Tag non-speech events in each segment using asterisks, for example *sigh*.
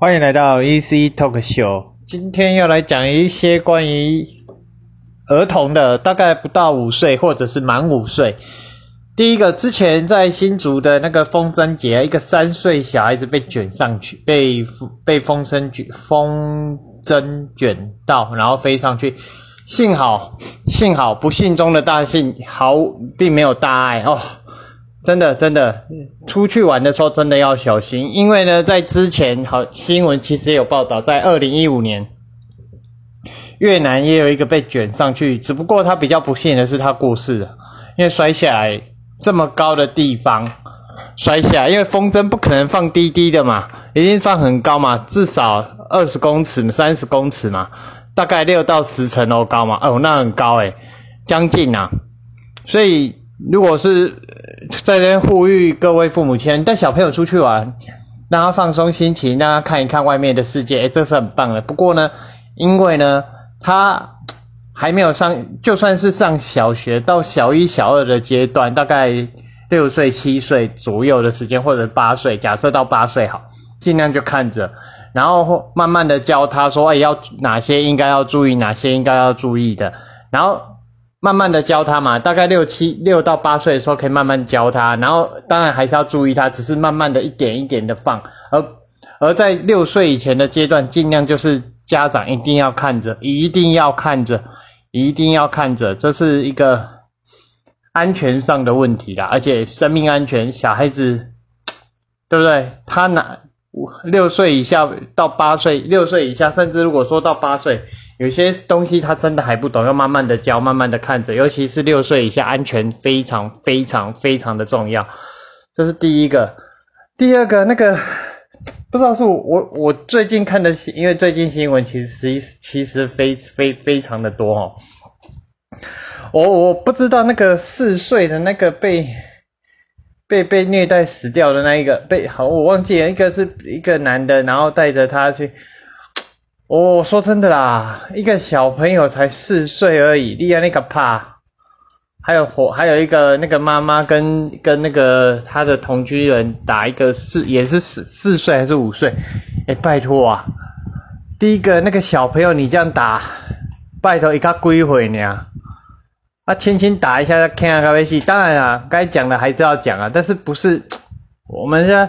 欢迎来到 EC Talk Show。今天要来讲一些关于儿童的，大概不到五岁或者是满五岁。第一个，之前在新竹的那个风筝节，一个三岁小孩子被卷上去，被被风筝卷风筝卷到，然后飞上去。幸好，幸好，不幸中的大幸，毫并没有大碍哦。真的，真的，出去玩的时候真的要小心，因为呢，在之前好新闻其实也有报道，在二零一五年，越南也有一个被卷上去，只不过他比较不幸的是他过世了，因为摔下来这么高的地方摔下来，因为风筝不可能放低低的嘛，一定放很高嘛，至少二十公尺、三十公尺嘛，大概六到十层楼高嘛，哦，那很高诶，将近啊，所以。如果是在 *laughs* 这边呼吁各位父母亲带小朋友出去玩，让他放松心情，让他看一看外面的世界，哎，这是很棒的。不过呢，因为呢，他还没有上，就算是上小学到小一、小二的阶段，大概六岁、七岁左右的时间，或者八岁，假设到八岁好，尽量就看着，然后慢慢的教他说，哎，要哪些应该要注意，哪些应该要注意的，然后。慢慢的教他嘛，大概六七六到八岁的时候可以慢慢教他，然后当然还是要注意他，只是慢慢的一点一点的放，而而在六岁以前的阶段，尽量就是家长一定要看着，一定要看着，一定要看着，这是一个安全上的问题啦，而且生命安全，小孩子对不对？他哪六岁以下到八岁，六岁以下，甚至如果说到八岁。有些东西他真的还不懂，要慢慢的教，慢慢的看着。尤其是六岁以下，安全非常非常非常的重要。这是第一个。第二个，那个不知道是我我我最近看的，因为最近新闻其实其实非非非常的多哦。我我不知道那个四岁的那个被被被虐待死掉的那一个被好，我忘记了，一个是一个男的，然后带着他去。我说真的啦，一个小朋友才四岁而已，厉害那个怕。还有火，还有一个那个妈妈跟跟那个他的同居人打一个四，也是四四岁还是五岁？哎，拜托啊！第一个那个小朋友你这样打，拜托一个归回你啊！啊，轻轻打一下，看下咖啡戏。当然啊，该讲的还是要讲啊，但是不是我们要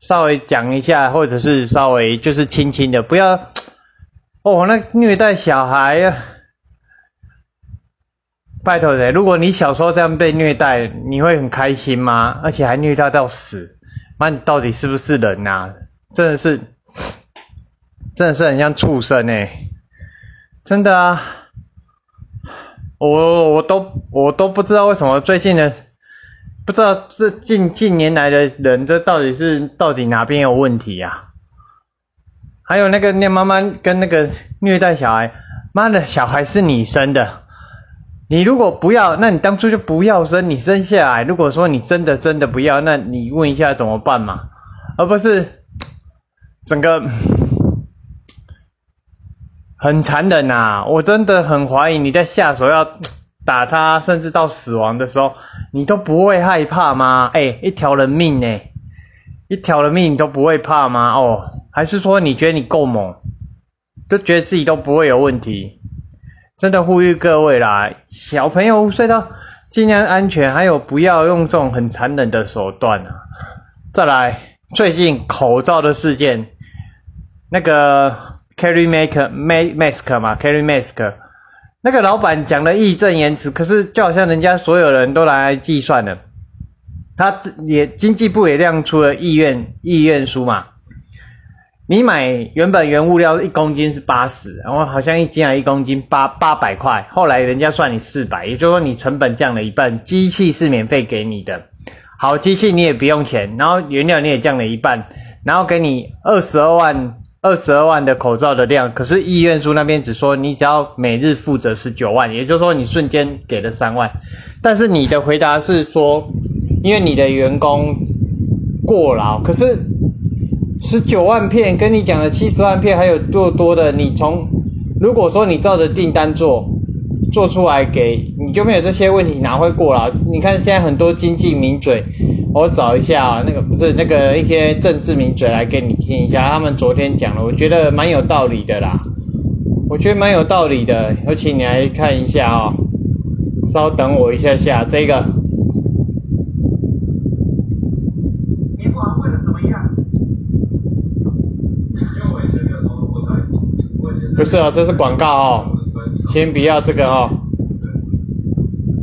稍微讲一下，或者是稍微就是轻轻的，不要。哦，那虐待小孩呀！拜托的，如果你小时候这样被虐待，你会很开心吗？而且还虐待到死，那你到底是不是人呐？真的是，真的是很像畜生哎！真的啊，我我都我都不知道为什么最近的，不知道这近近年来的人，这到底是到底哪边有问题呀？还有那个那妈妈跟那个虐待小孩，妈的小孩是你生的，你如果不要，那你当初就不要生，你生下来。如果说你真的真的不要，那你问一下怎么办嘛？而不是整个很残忍呐！我真的很怀疑你在下手要打他，甚至到死亡的时候，你都不会害怕吗？哎，一条人命呢，一条人命你都不会怕吗？哦。还是说你觉得你够猛，都觉得自己都不会有问题？真的呼吁各位啦，小朋友睡到尽量安全，还有不要用这种很残忍的手段啊！再来，最近口罩的事件，那个 Carry Maker Mask 嘛，Carry Mask，那个老板讲的义正言辞，可是就好像人家所有人都来计算了，他也经济部也亮出了意愿意愿书嘛。你买原本原物料一公斤是八十，然后好像一斤啊一公斤八八百块，后来人家算你四百，也就是说你成本降了一半，机器是免费给你的，好机器你也不用钱，然后原料你也降了一半，然后给你二十二万二十二万的口罩的量，可是医院书那边只说你只要每日负责十九万，也就是说你瞬间给了三万，但是你的回答是说，因为你的员工过劳，可是。十九万片跟你讲的七十万片还有多多的，你从如果说你照着订单做，做出来给你就没有这些问题，哪会过劳？你看现在很多经济名嘴我找一下啊，那个不是那个一些政治名嘴来给你听一下，他们昨天讲了，我觉得蛮有道理的啦。我觉得蛮有道理的，有请你来看一下哦。稍等我一下下，这个。你不安慰了什么样？不是哦，这是广告哦，先不要这个哦。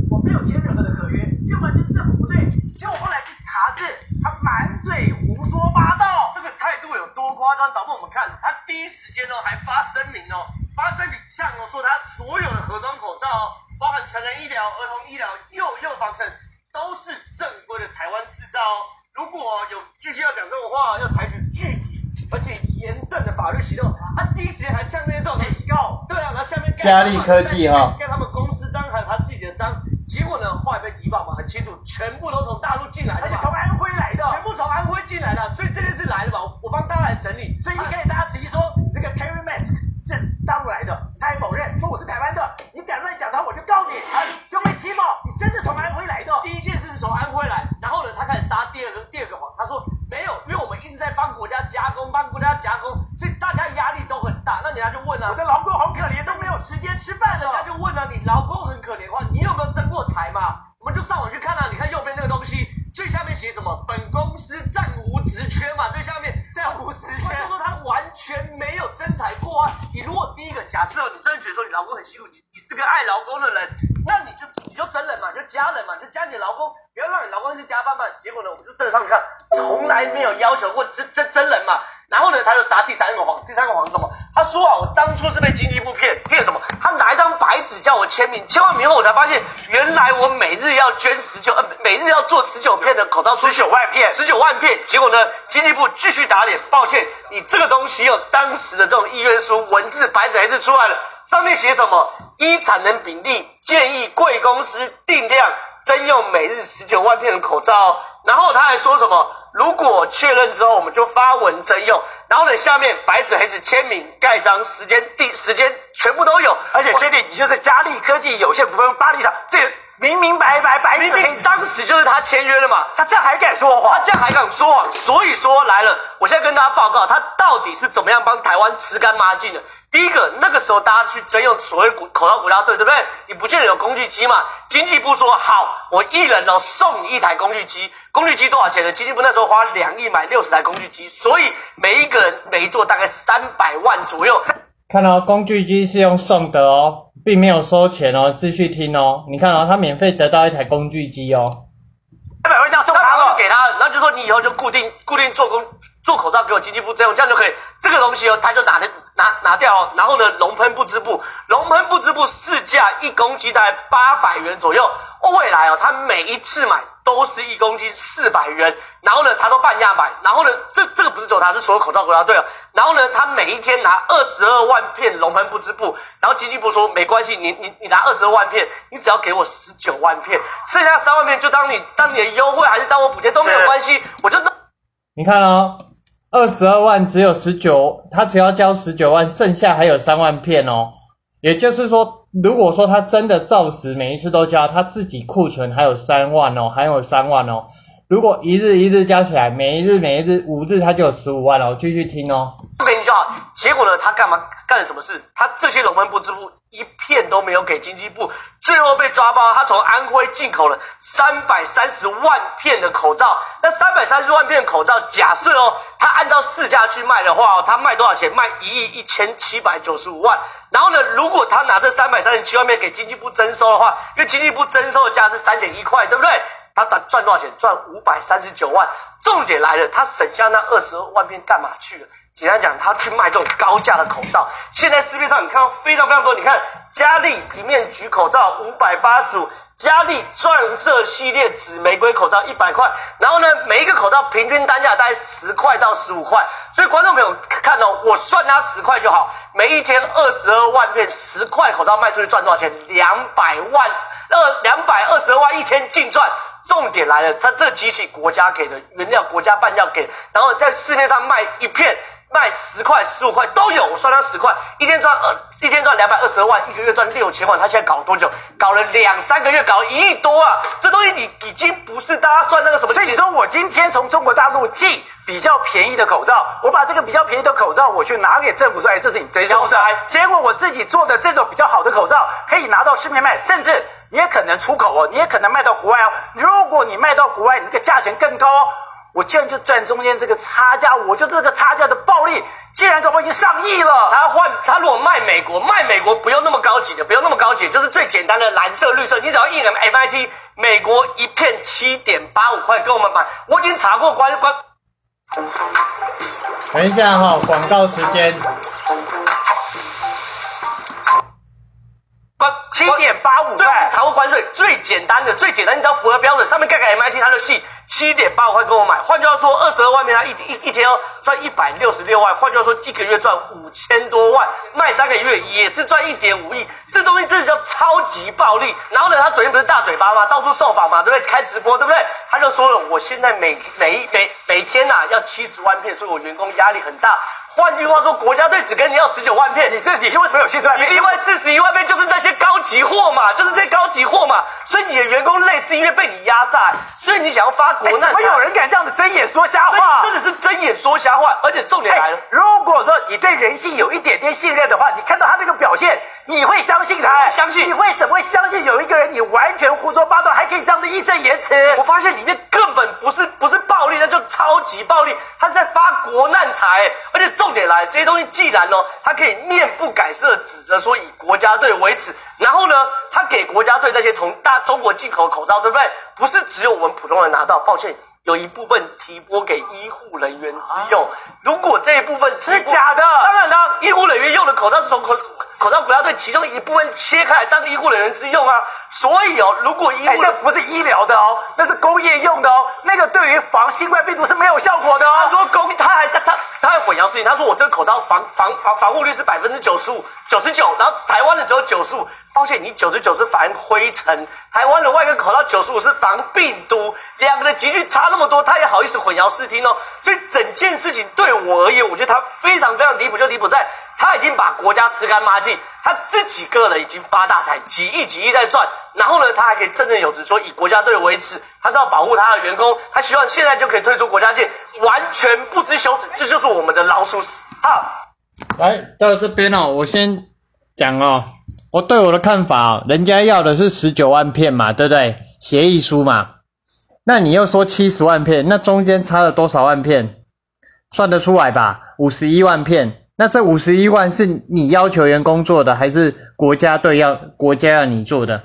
我没有签任何的合约，要不然就是政府不对，结果后来去查是他满嘴胡说八道，这个态度有多夸张？导播我们看，他第一时间哦还发声明哦，发声明向我说他所有的盒装口罩哦，包含成人医疗、儿童医疗、幼幼防尘，都是正规的台湾制造哦。如果有继续要讲这种话，要采取具体而且严正的法律行动。他第一时间还向那些受谁告？对啊，然后下面嘉利科技哈，跟他们公司章还有他自己的章，结果呢后来被提报嘛，很清楚，全部都从大陆进来的，而且从安徽来的，全部从安徽进来的，所以这件事来了嘛，我帮大家来整理。所以你可以大家直接说这个 carry mask 是大陆来的，他还否认说我是台湾的，你敢乱讲他，我就告你，啊，就被提报，你真的从安徽来的。第一件事是从安徽来，然后呢，他开始撒第二个第二个谎，他说没有，因为我们一直在帮国家加工，帮国家加工，所以大家压力都很大。那人家就问了，我的劳工好可怜，都没有时间吃饭了。人家就问了，你劳工很可怜的话，你有没有争过财嘛？我们就上网去看啊，你看右边那个东西，最下面写什么？本公司暂无职缺嘛，最下面暂无职缺，就说他完全没有征才过啊。你如果第一个假设你真的觉得说你劳工很辛苦，你你是个爱劳工的人，那你就你就家人嘛，就加人嘛，你就加你的劳工，不要让你老公去加班嘛。结果呢，我们就真上你看，从来没有要求过真真真人嘛。然后呢，他就撒第三个谎，第三个谎是什么？他说啊，我当初是被经济部骗，骗什么？他拿一张白纸叫我签名，签完名后我才发现，原来我每日要捐十九，呃，每日要做十九片的口罩，十九万片，十九万片。结果呢，经济部继续打脸，抱歉，你这个东西有当时的这种意愿书文字白纸黑字出来了，上面写什么？依产能比例建议贵公司定量。征用每日十九万片的口罩，然后他还说什么？如果确认之后，我们就发文征用。然后呢，下面白纸黑字签名盖章，时间地时间全部都有。而且这里你就是嘉利科技有限股份巴黎厂，这明明白白白纸黑字，当时就是他签约了嘛。他这样还敢说谎？他这样还敢说谎？所以说来了，我现在跟大家报告，他到底是怎么样帮台湾吃干抹净的？第一个，那个时候大家去征用所谓口罩国家队，对不对？你不见得有工具机嘛？经济部说好，我一人哦送你一台工具机。工具机多少钱呢？经济部那时候花两亿买六十台工具机，所以每一个人每一座大概三百万左右。看到工具机是用送的哦，并没有收钱哦，继续听哦。你看哦，他免费得到一台工具机哦，三百万这样送他，给他，然后就说你以后就固定固定做工做口罩给我经济部这样，这样就可以。这个东西哦，他就拿的。拿拿掉哦，然后呢，龙喷不织布，龙喷不织布市价一公斤大概八百元左右。未来哦，他每一次买都是一公斤四百元，然后呢，他都半价买，然后呢，这这个不是只有他，是所有口罩国家队哦。然后呢，他每一天拿二十二万片龙喷不织布，然后经济部说没关系，你你你拿二十二万片，你只要给我十九万片，剩下三万片就当你当你的优惠，还是当我补贴都没有关系，我就你看哦。二十二万只有十九，他只要交十九万，剩下还有三万片哦。也就是说，如果说他真的照实每一次都交，他自己库存还有三万哦，还有三万哦。如果一日一日加起来，每一日每一日五日，他就有十五万了。我继续听哦。不给你就好。结果呢，他干嘛干了什么事？他这些龙门不支付一片都没有给经济部，最后被抓包。他从安徽进口了三百三十万片的口罩。那三百三十万片口罩，假设哦，他按照市价去卖的话哦，他卖多少钱？卖一亿一千七百九十五万。然后呢，如果他拿这三百三十七万片给经济部征收的话，因为经济部征收的价是三点一块，对不对？他赚赚多少钱？赚五百三十九万。重点来了，他省下那二十二万片干嘛去了？简单讲，他去卖这种高价的口罩。现在市面上你看到非常非常多。你看，佳丽一面举口罩五百八十五，佳丽钻色系列紫玫瑰口罩一百块。然后呢，每一个口罩平均单价大概十块到十五块。所以观众朋友看到，我算它十块就好。每一天二十二万片，十块口罩卖出去赚多少钱？两百万，二两百二十二万一天净赚。重点来了，它这机器国家给的原料，国家半价给，然后在市面上卖一片。卖十块、十五块都有，我算他十块，一天赚二，一天赚两百二十万，一个月赚六千万。他现在搞了多久？搞了两三个月，搞了一亿多啊！这东西你已经不是大家算那个什么。所以你说我今天从中国大陆寄比较便宜的口罩，我把这个比较便宜的口罩我去拿给政府说，哎，这是你真销材。结果我自己做的这种比较好的口罩可以拿到市面卖，甚至你也可能出口哦，你也可能卖到国外哦。如果你卖到国外，你那个价钱更高。我竟然就赚中间这个差价，我就这个差价的暴利，竟然搞不好已经上亿了。他换他如果卖美国，卖美国不用那么高级的，不用那么高级，就是最简单的蓝色、绿色，你只要印 M I T，美国一片七点八五块，跟我们买。我已经查过关关。等一下哈，广告时间。关七点八五块，查过关税，最简单的、最简单，你只要符合标准，上面盖个 M I T，它就细。七点八万块跟我买，换句话说，二十二万面他一一一天赚一百六十六万，换句话说，一个月赚五千多万，卖三个月也是赚一点五亿，这东西真的叫超级暴利。然后呢，他昨天不是大嘴巴嘛？到处受访嘛，对不对？开直播，对不对？他就说了，我现在每每每每天呐要七十万片，所以我员工压力很大。换句话说，国家队只跟你要十九万片，你这底薪为什么有七十万片？另外四十一万片就是那些高级货嘛，就是这些高级货嘛，所以你的员工累是因为被你压榨，所以你想要发国难。怎么有人敢这样子睁眼说瞎话？真的是睁眼说瞎话，而且重点来了，如果说你对人性有一点点信任的话，你看到他这个表现，你会相信他？相信？你会怎么会相信有一个人你完全胡说八道，还可以这样子义正言辞？我发现里面根本不是不是暴力，那就超级暴力，他是在发国难财，而且重点来这些东西。既然哦，他可以面不改色指责说以国家队为耻，然后呢，他给国家队那些从大中国进口口罩，对不对？不是只有我们普通人拿到，抱歉，有一部分提拨给医护人员之用。如果这一部分是假的，当然啦，医护人员用的口罩是从口口罩国家队其中一部分切开来当医护人员之用啊。所以哦，如果医护那不是医疗的哦，那是工业用的哦，那个对于防新冠病毒是没有效果的哦。他说工，他还他他。他会混淆视听。他说我这个口罩防防防防护率是百分之九十五、九十九，然后台湾的只有九十五。抱歉，你九十九是防灰尘，台湾的外科口罩九十五是防病毒，两个的集距差那么多，他也好意思混淆视听哦。所以整件事情对我而言，我觉得他非常非常离谱，就离谱在他已经把国家吃干抹净，他自己个人已经发大财，几亿几亿在赚。然后呢，他还可以振振有词说以国家队为耻，他是要保护他的员工，他希望现在就可以退出国家界，完全不知羞耻，这就是我们的老鼠屎。好，来到这边哦，我先讲哦，我对我的看法哦，人家要的是十九万片嘛，对不对？协议书嘛，那你又说七十万片，那中间差了多少万片？算得出来吧？五十一万片。那这五十一万是你要求员工做的，还是国家队要国家要你做的？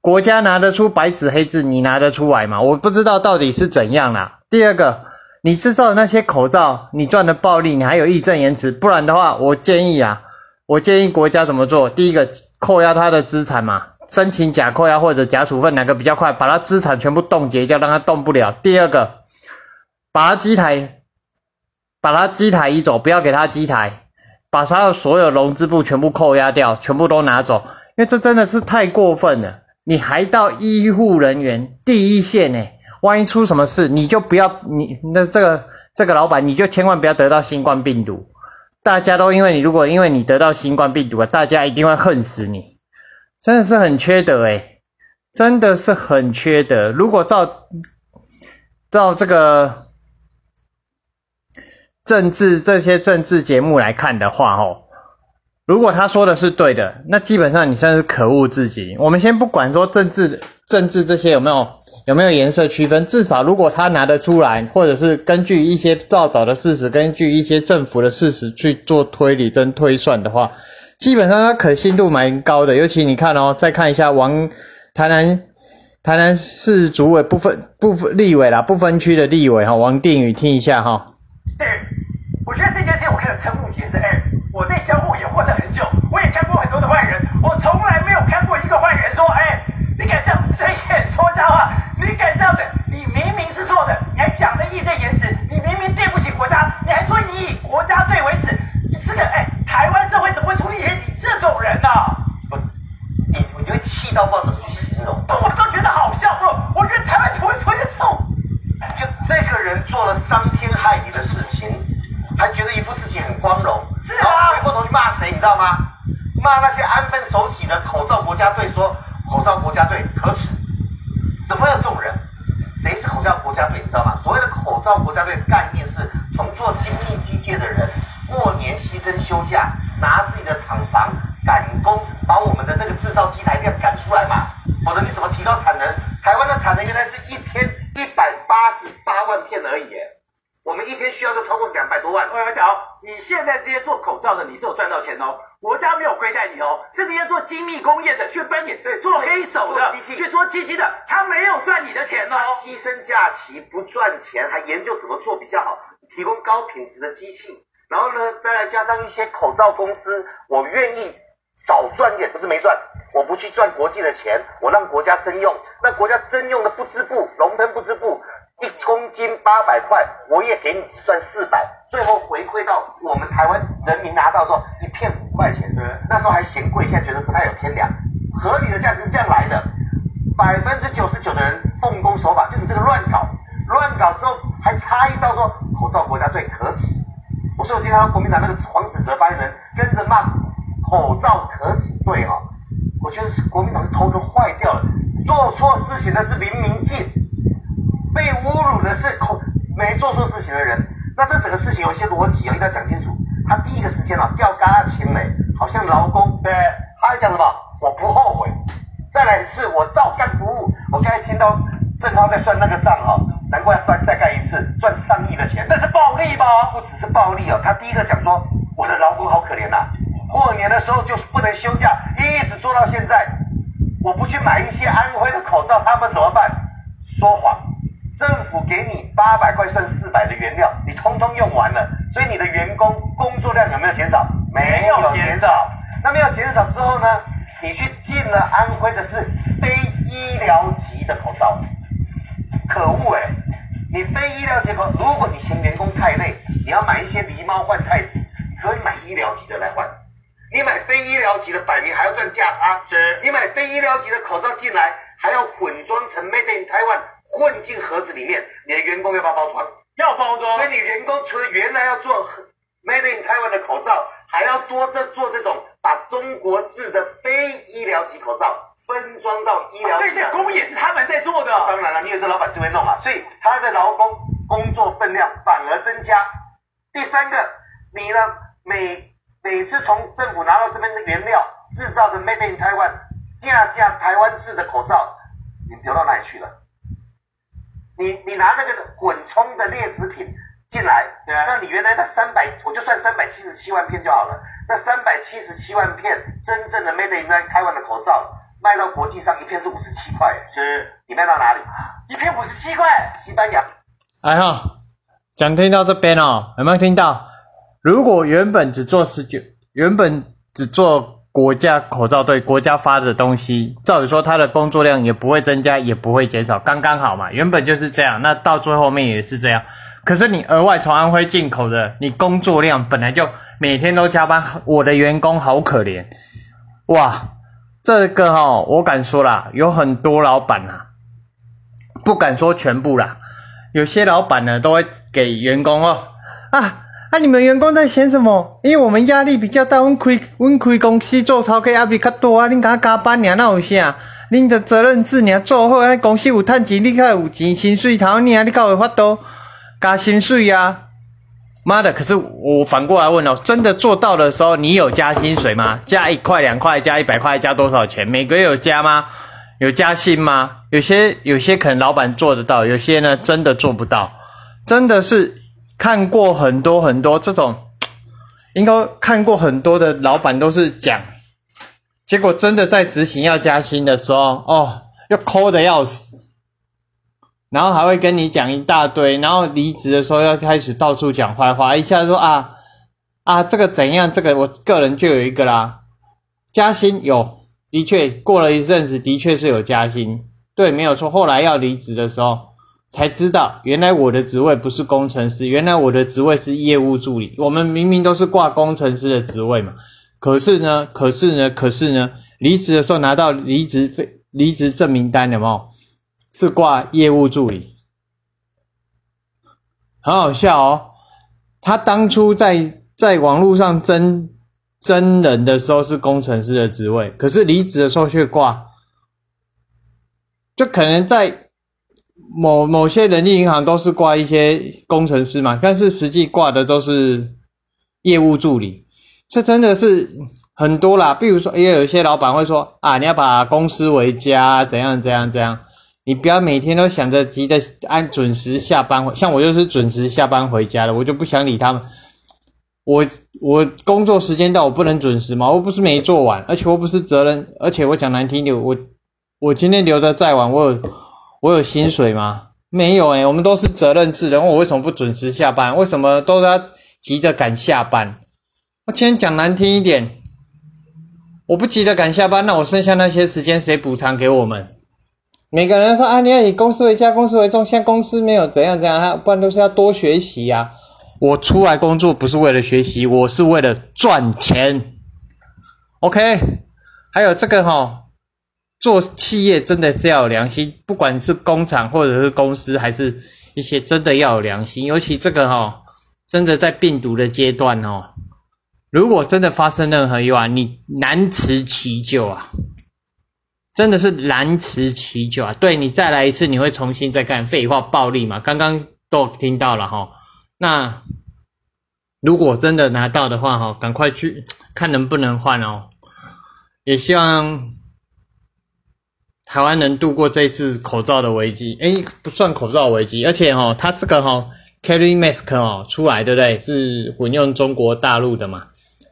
国家拿得出白纸黑字，你拿得出来吗？我不知道到底是怎样啦。第二个，你制造那些口罩，你赚的暴利，你还有义正言辞，不然的话，我建议啊，我建议国家怎么做？第一个，扣押他的资产嘛，申请假扣押或者假处分，哪个比较快？把他资产全部冻结掉，让他动不了。第二个，把他机台，把他机台移走，不要给他机台，把他的所有融资部全部扣押掉，全部都拿走，因为这真的是太过分了。你还到医护人员第一线呢，万一出什么事，你就不要你那这个这个老板，你就千万不要得到新冠病毒。大家都因为你，如果因为你得到新冠病毒了，大家一定会恨死你，真的是很缺德诶，真的是很缺德。如果照照这个政治这些政治节目来看的话，哦。如果他说的是对的，那基本上你算是可恶至极。我们先不管说政治、政治这些有没有有没有颜色区分，至少如果他拿得出来，或者是根据一些报道的事实，根据一些政府的事实去做推理跟推算的话，基本上它可信度蛮高的。尤其你看哦，再看一下王台南台南市主委不分不分立委啦，不分区的立委哈，王定宇听一下哈。我觉得这件事情我可以瞠目结舌。哎，我在江湖也混了很久，我也看过很多的坏人，我从来没有看过一个坏人说：“哎，你敢这样睁眼说瞎话？你敢这样子？你明明是错的，你还讲的义正言辞，你明明对不起国家，你还说你以国家队为耻，你这个哎，台湾社会怎么会出现你这种人呢？不，你我觉得气到爆，怎么形容？我都觉得好笑，不？我觉得台湾怎么会出现这种？就这个人做了伤天害理的事情。还觉得一副自己很光荣，是啊，回过头去骂谁，你知道吗？骂那些安分守己的口罩国家队，说口罩国家队可耻，怎么有这种人？谁是口罩国家队？你知道吗？所谓的口罩国家队的概念是从做精密机械的人过年牺牲休假，拿自己的厂房赶工，把我们的那个制造机台量赶出来嘛。否则你怎么提高产能？台湾的产能原来是一天一百八十八万片而已，我们一天需要就超过两百多万。我跟你讲哦，你现在这些做口罩的，你是有赚到钱哦，国家没有亏待你哦。是那些做精密工业的，去奔你对做黑手的机器去做机器的，他没有赚你的钱哦他。牺牲假期不赚钱，还研究怎么做比较好，提供高品质的机器，然后呢，再来加上一些口罩公司，我愿意少赚点，不是没赚，我不去赚国际的钱，我让国家征用，那国家征用的不织布，龙腾不织布。一公斤八百块，我也给你算四百，最后回馈到我们台湾人民拿到的时候，一片五块钱。那时候还嫌贵，现在觉得不太有天良。合理的价值是这样来的，百分之九十九的人奉公守法，就你这个乱搞，乱搞之后还插一刀说口罩国家队可耻。我说我今天国民党那个黄子哲发言人跟着骂口罩可耻队哈、我觉得是国民党是头壳坏掉了，做错事情的是林明进，被侮辱的是口没做错事情的人。那这整个事情有一些逻辑啊，一定要讲清楚。他第一个时间啊吊嘎清嘞，好像劳工，对，他还讲什么？我不后悔。再来一次，我照干不误。我刚才听到郑涛在算那个账哈、难怪翻再干一次，赚上亿的钱。那是暴利吧？不只是暴利哦，他第一个讲说我的劳工好可怜呐、过年的时候就是不能休假，一直做到现在。我不去买一些安徽的口罩，他们怎么办？说谎，政府给你八百块算四百的原料，你通通用完了，所以你的员工工作量有没有减少？没有减少。那没有减少之后呢？你去进了安徽的是非医疗级的口罩，可恶哎！你非医疗级口，如果你嫌员工太累，你要买一些狸猫换太子，可以买医疗级的来换。你买非医疗级的，摆明还要赚价差。是你买非医疗级的口罩进来，还要混装成 Made in Taiwan，混进盒子里面，你的员工要不要包装？要包装所以你员工除了原来要做 Made in Taiwan 的口罩，还要多这做这种把中国制的非医疗级口罩分装到医疗所以级的。那工也是他们在做的。当然了，你有这老板就会弄嘛，所以他的劳工工作分量反而增加。第三个，你呢每每次从政府拿到这边的原料制造的 Made in Taiwan 价价台湾制的口罩，你流到哪里去了？你你拿那个混充的劣质品进来，对啊那你原来的三百，我就算三百七十七万片就好了。那三百七十七万片真正的 Made in Taiwan 的口罩，卖到国际上一片是五十七块，是你卖到哪里？一片五十七块，西班牙。哎哈，讲听到这边哦，有没有听到？如果原本只做十九，原本只做国家口罩队国家发的东西，照理说他的工作量也不会增加，也不会减少，刚刚好嘛。原本就是这样，那到最后面也是这样。可是你额外从安徽进口的，你工作量本来就每天都加班，我的员工好可怜哇！这个哈、我敢说啦，有很多老板啊，不敢说全部啦，有些老板呢都会给员工哦啊啊！你们员工在嫌什么？因为我们压力比较大，阮开阮开公司做头家压力较多啊，恁甲加班尔，那有啥？你的责任制尔做好，那，公司有趁钱，你较有钱，薪水头尔，你较有法度加薪水啊！妈的！可是我反过来问哦，真的做到的时候，你有加薪水吗？加一块、两块、加一百块，加多少钱？每个月有加吗？有加薪吗？有些有些可能老板做得到，有些呢真的做不到。真的是看过很多很多这种，*tsk* 应该看过很多的老板都是讲，结果真的在执行要加薪的时候，哦，要抠的要死，然后还会跟你讲一大堆，然后离职的时候要开始到处讲坏话，一下说啊啊这个怎样，这个我个人就有一个啦，加薪有，的确过了一阵子，的确是有加薪，对，没有错。后来要离职的时候，才知道原来我的职位不是工程师，原来我的职位是业务助理。我们明明都是挂工程师的职位嘛，可是呢，可是呢，可是呢，离职的时候拿到离职费、离职证明单有没有？是挂业务助理，很好笑哦。他当初在在网络上真真人的时候是工程师的职位，可是离职的时候却挂，就可能在某某些人力银行都是挂一些工程师嘛，但是实际挂的都是业务助理，这真的是很多啦。比如说，也有一些老板会说啊，你要把公司为家，怎样怎样怎样。你不要每天都想着急着按准时下班，像我就是准时下班回家的，我就不想理他们。我我工作时间到，我不能准时吗？我不是没做完，而且我不是责任，而且我讲难听点，我我今天留的再晚，我我有薪水吗？没有诶，我们都是责任制的，我为什么不准时下班？为什么都要急着赶下班？我今天讲难听一点，我不急着赶下班，那我剩下那些时间谁补偿给我们？每个人说啊，你要以公司为家，公司为重。现在公司没有怎样怎样，不然都是要多学习呀。我出来工作不是为了学习，我是为了赚钱。OK，还有这个哈，做企业真的是要有良心，不管是工厂或者是公司，还是一些真的要有良心。尤其这个哈，真的在病毒的阶段哦，如果真的发生任何意外，你难辞其咎啊。真的是难辞其咎啊！对你再来一次，你会重新再干废话暴力嘛？刚刚都听到了哈。那如果真的拿到的话哈，赶快去看能不能换哦。也希望台湾能度过这次口罩的危机。诶，不算口罩危机，而且哈，它这个哈 carry mask 哦出来对不对？是混用中国大陆的嘛？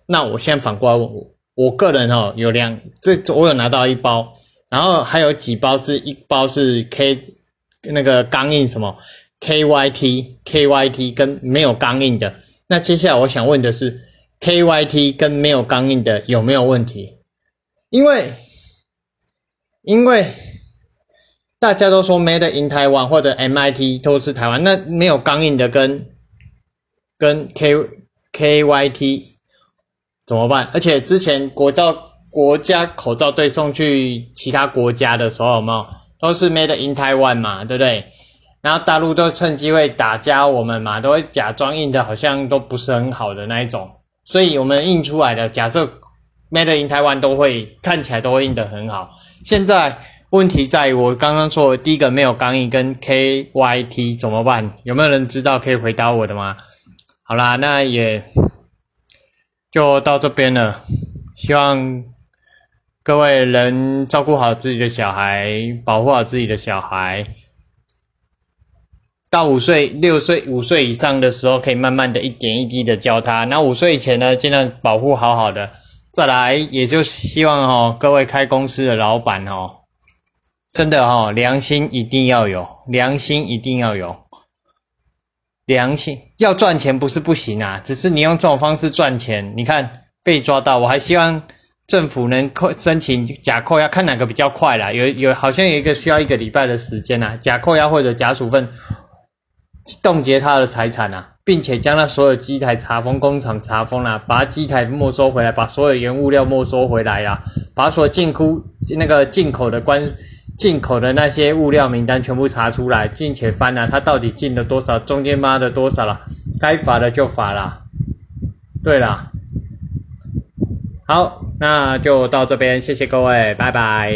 那我现在反过来问我，我个人哦有两，这我有拿到一包。然后还有几包是一包是 K 那个钢印什么 KYT KYT 跟没有钢印的。那接下来我想问的是 KYT 跟没有钢印的有没有问题？因为因为大家都说 Made in Taiwan 或者 MIT 都是台湾，那没有钢印的跟跟 K KYT 怎么办？而且之前国造。国家口罩队送去其他国家的时候，有没有都是 made in Taiwan 嘛，对不对？然后大陆都趁机会打压我们嘛，都会假装印的好像都不是很好的那一种，所以我们印出来的假设 made in Taiwan 都会看起来都会印的很好。现在问题在于我刚刚说的第一个没有钢印跟 KYT 怎么办？有没有人知道可以回答我的吗？好啦，那也就到这边了，希望。各位能照顾好自己的小孩，保护好自己的小孩。到五岁、六岁、五岁以上的时候，可以慢慢的一点一滴的教他。那五岁以前呢，尽量保护好好的。再来，也就希望哦，各位开公司的老板哦，真的哦，良心一定要有，良心一定要有，良心要赚钱不是不行啊，只是你用这种方式赚钱，你看被抓到，我还希望。政府能扣申请假扣押，看哪个比较快啦？有有好像有一个需要一个礼拜的时间呐，假扣押或者假处分，冻结他的财产啊，并且将他所有机台查封工厂查封了，把机台没收回来，把所有原物料没收回来啦，把所进库那个进口的关进口的那些物料名单全部查出来，并且翻了他到底进了多少，中间妈的多少了，该罚的就罚了。对了。好，那就到这边，谢谢各位，拜拜。